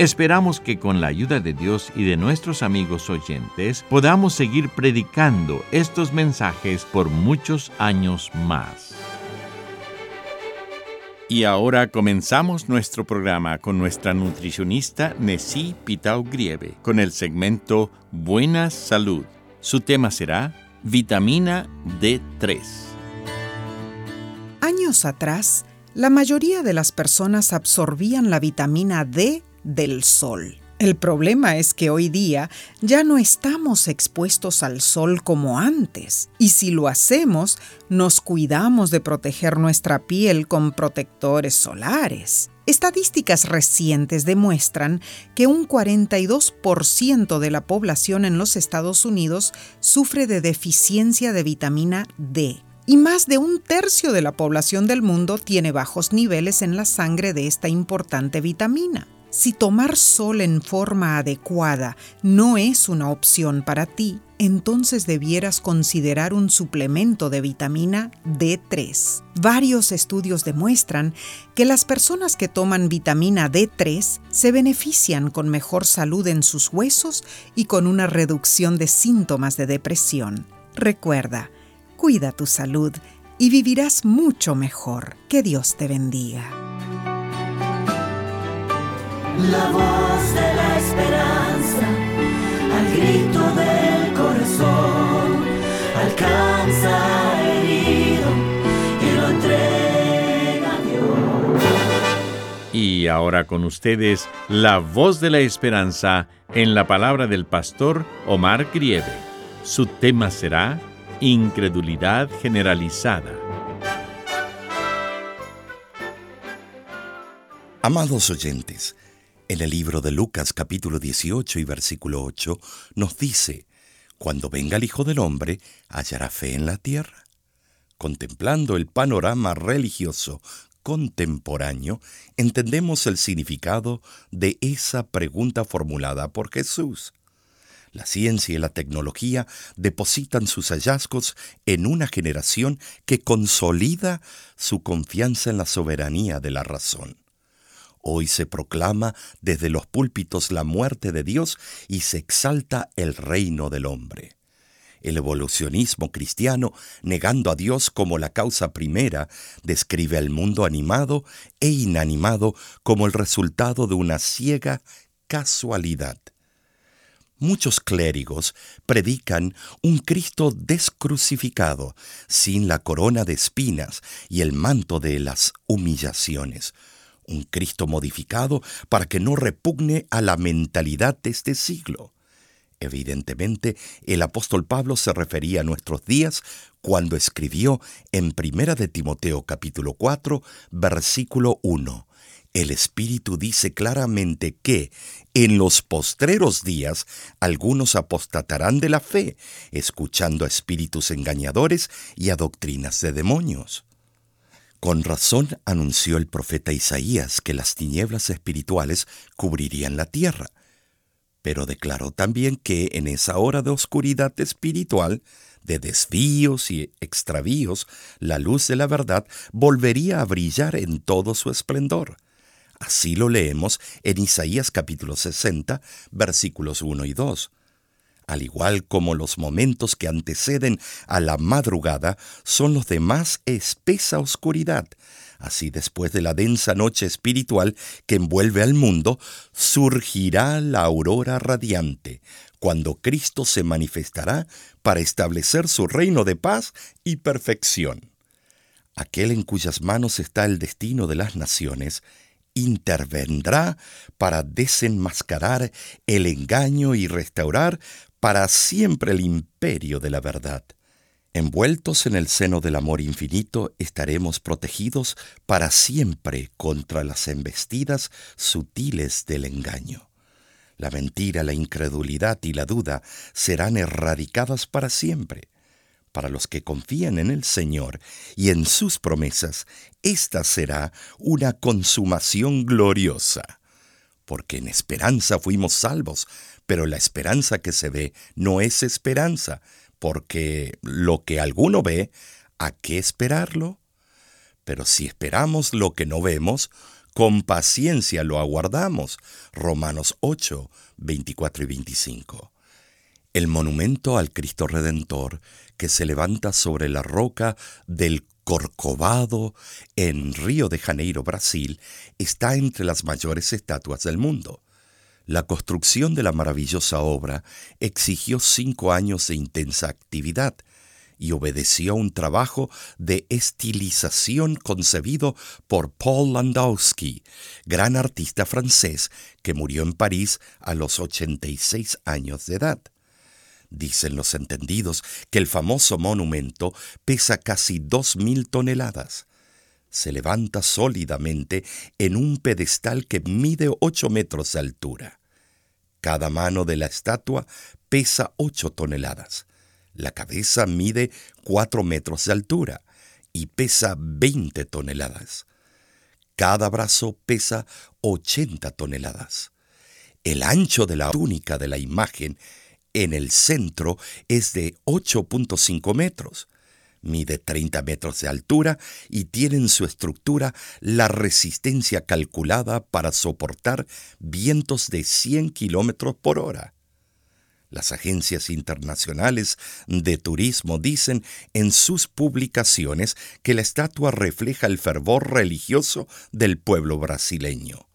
Esperamos que con la ayuda de Dios y de nuestros amigos oyentes podamos seguir predicando estos mensajes por muchos años más. Y ahora comenzamos nuestro programa con nuestra nutricionista Nessie Pitao Grieve con el segmento Buena Salud. Su tema será Vitamina D3. Años atrás, la mayoría de las personas absorbían la vitamina D del sol. El problema es que hoy día ya no estamos expuestos al sol como antes, y si lo hacemos, nos cuidamos de proteger nuestra piel con protectores solares. Estadísticas recientes demuestran que un 42% de la población en los Estados Unidos sufre de deficiencia de vitamina D y más de un tercio de la población del mundo tiene bajos niveles en la sangre de esta importante vitamina. Si tomar sol en forma adecuada no es una opción para ti, entonces debieras considerar un suplemento de vitamina D3. Varios estudios demuestran que las personas que toman vitamina D3 se benefician con mejor salud en sus huesos y con una reducción de síntomas de depresión. Recuerda, cuida tu salud y vivirás mucho mejor. Que Dios te bendiga. La voz de la esperanza, al grito del corazón, alcanza herido y lo entrega a Dios. Y ahora con ustedes, la voz de la esperanza en la palabra del pastor Omar Grieve. Su tema será Incredulidad generalizada. Amados oyentes, en el libro de Lucas capítulo 18 y versículo 8 nos dice, Cuando venga el Hijo del Hombre, hallará fe en la tierra. Contemplando el panorama religioso contemporáneo, entendemos el significado de esa pregunta formulada por Jesús. La ciencia y la tecnología depositan sus hallazgos en una generación que consolida su confianza en la soberanía de la razón. Hoy se proclama desde los púlpitos la muerte de Dios y se exalta el reino del hombre. El evolucionismo cristiano, negando a Dios como la causa primera, describe al mundo animado e inanimado como el resultado de una ciega casualidad. Muchos clérigos predican un Cristo descrucificado, sin la corona de espinas y el manto de las humillaciones, un Cristo modificado para que no repugne a la mentalidad de este siglo. Evidentemente, el apóstol Pablo se refería a nuestros días cuando escribió en Primera de Timoteo capítulo 4, versículo 1. El Espíritu dice claramente que en los postreros días algunos apostatarán de la fe, escuchando a espíritus engañadores y a doctrinas de demonios. Con razón anunció el profeta Isaías que las tinieblas espirituales cubrirían la tierra, pero declaró también que en esa hora de oscuridad espiritual, de desvíos y extravíos, la luz de la verdad volvería a brillar en todo su esplendor. Así lo leemos en Isaías capítulo 60, versículos 1 y 2. Al igual como los momentos que anteceden a la madrugada son los de más espesa oscuridad, así después de la densa noche espiritual que envuelve al mundo, surgirá la aurora radiante, cuando Cristo se manifestará para establecer su reino de paz y perfección. Aquel en cuyas manos está el destino de las naciones, intervendrá para desenmascarar el engaño y restaurar para siempre el imperio de la verdad. Envueltos en el seno del amor infinito, estaremos protegidos para siempre contra las embestidas sutiles del engaño. La mentira, la incredulidad y la duda serán erradicadas para siempre. Para los que confían en el Señor y en sus promesas, esta será una consumación gloriosa. Porque en esperanza fuimos salvos, pero la esperanza que se ve no es esperanza, porque lo que alguno ve, ¿a qué esperarlo? Pero si esperamos lo que no vemos, con paciencia lo aguardamos. Romanos 8, 24 y 25. El monumento al Cristo Redentor que se levanta sobre la roca del Corcovado en Río de Janeiro, Brasil, está entre las mayores estatuas del mundo. La construcción de la maravillosa obra exigió cinco años de intensa actividad y obedeció a un trabajo de estilización concebido por Paul Landowski, gran artista francés que murió en París a los 86 años de edad. Dicen los entendidos que el famoso monumento pesa casi dos mil toneladas se levanta sólidamente en un pedestal que mide ocho metros de altura. Cada mano de la estatua pesa ocho toneladas. La cabeza mide cuatro metros de altura y pesa veinte toneladas. Cada brazo pesa ochenta toneladas. El ancho de la túnica de la imagen en el centro es de 8.5 metros mide 30 metros de altura y tiene en su estructura la resistencia calculada para soportar vientos de 100 kilómetros por hora. Las agencias internacionales de turismo dicen en sus publicaciones que la estatua refleja el fervor religioso del pueblo brasileño.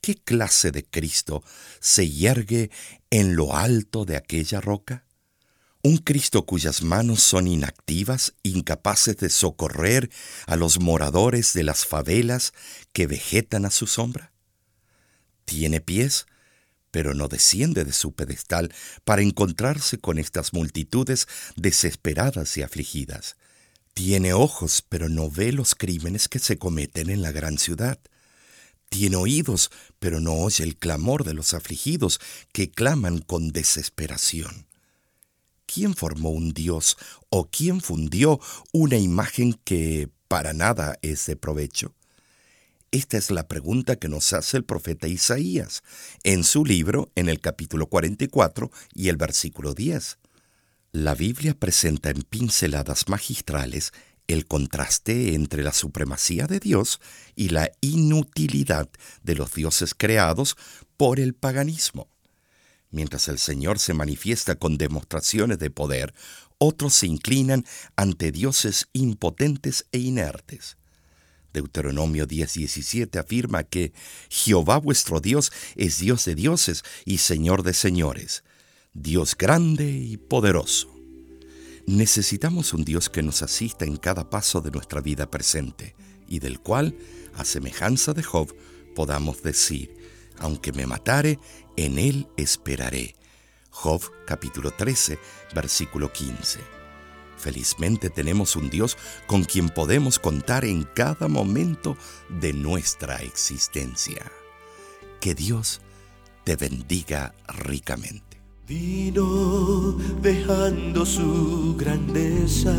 ¿Qué clase de Cristo se yergue en lo alto de aquella roca? Un Cristo cuyas manos son inactivas, incapaces de socorrer a los moradores de las favelas que vegetan a su sombra. Tiene pies, pero no desciende de su pedestal para encontrarse con estas multitudes desesperadas y afligidas. Tiene ojos, pero no ve los crímenes que se cometen en la gran ciudad. Tiene oídos, pero no oye el clamor de los afligidos que claman con desesperación. ¿quién formó un Dios o quién fundió una imagen que para nada es de provecho? Esta es la pregunta que nos hace el profeta Isaías en su libro en el capítulo 44 y el versículo 10. La Biblia presenta en pinceladas magistrales el contraste entre la supremacía de Dios y la inutilidad de los dioses creados por el paganismo. Mientras el Señor se manifiesta con demostraciones de poder, otros se inclinan ante dioses impotentes e inertes. Deuteronomio 10:17 afirma que Jehová vuestro Dios es Dios de dioses y Señor de señores, Dios grande y poderoso. Necesitamos un Dios que nos asista en cada paso de nuestra vida presente y del cual, a semejanza de Job, podamos decir, aunque me matare, en él esperaré. Job capítulo 13, versículo 15. Felizmente tenemos un Dios con quien podemos contar en cada momento de nuestra existencia. Que Dios te bendiga ricamente. Vino dejando su grandeza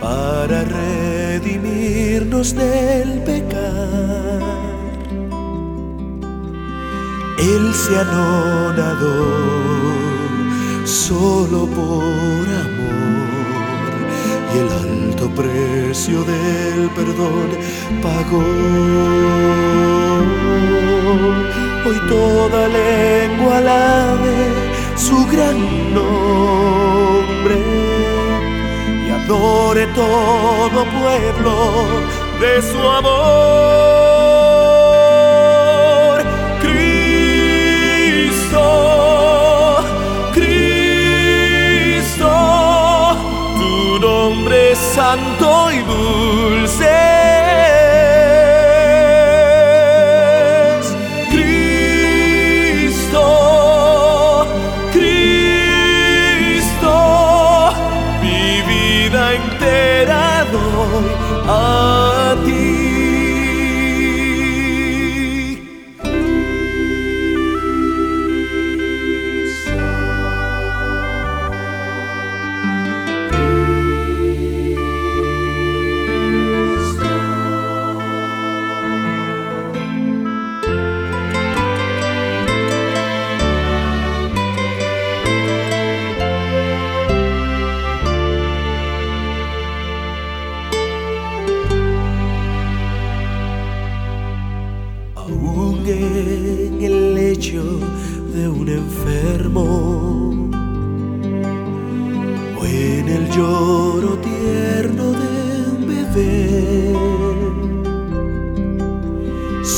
para redimirnos del pecado él se anonadó solo por amor y el alto precio del perdón pagó. Hoy toda lengua alabe su gran nombre y adore todo pueblo de su amor. Cristo, Cristo, tu nombre es santo y dulce.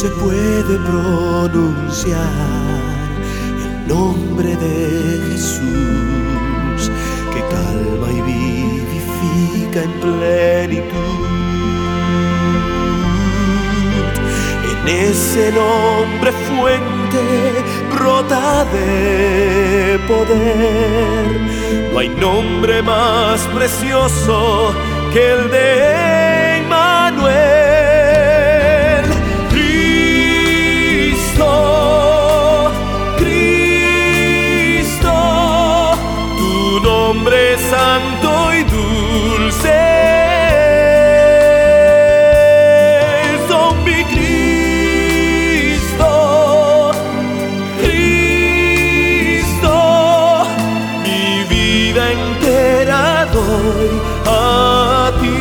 El nombre de Jesús que calma y vivifica en plenitud. En ese nombre fuente brota de poder. No hay nombre más precioso que el de Emmanuel. Entera doy a ti.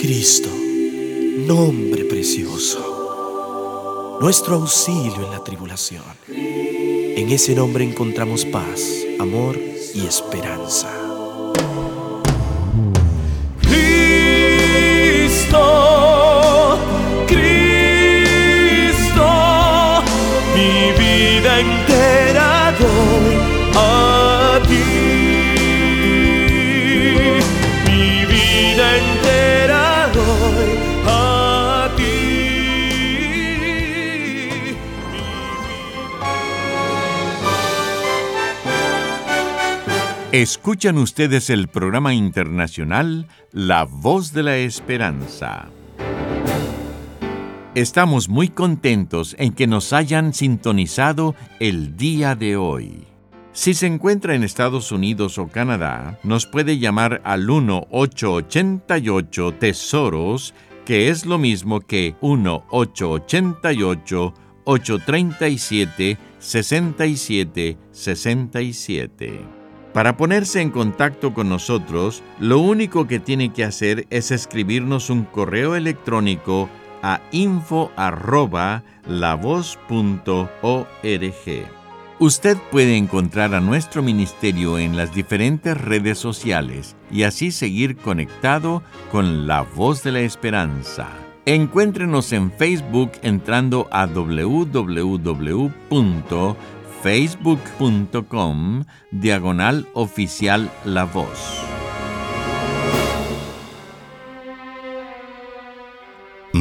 Cristo, nombre precioso, nuestro auxilio en la tribulación. En ese nombre encontramos paz, amor y esperanza. Mi vida entera a ti. Mi vida entera a ti. Escuchan ustedes el programa internacional La Voz de la Esperanza. Estamos muy contentos en que nos hayan sintonizado el día de hoy. Si se encuentra en Estados Unidos o Canadá, nos puede llamar al 1-888 Tesoros, que es lo mismo que 1-888 837 6767. Para ponerse en contacto con nosotros, lo único que tiene que hacer es escribirnos un correo electrónico a info@lavoz.org. Usted puede encontrar a nuestro ministerio en las diferentes redes sociales y así seguir conectado con la voz de la esperanza. Encuéntrenos en Facebook entrando a www facebook.com diagonal oficial La Voz.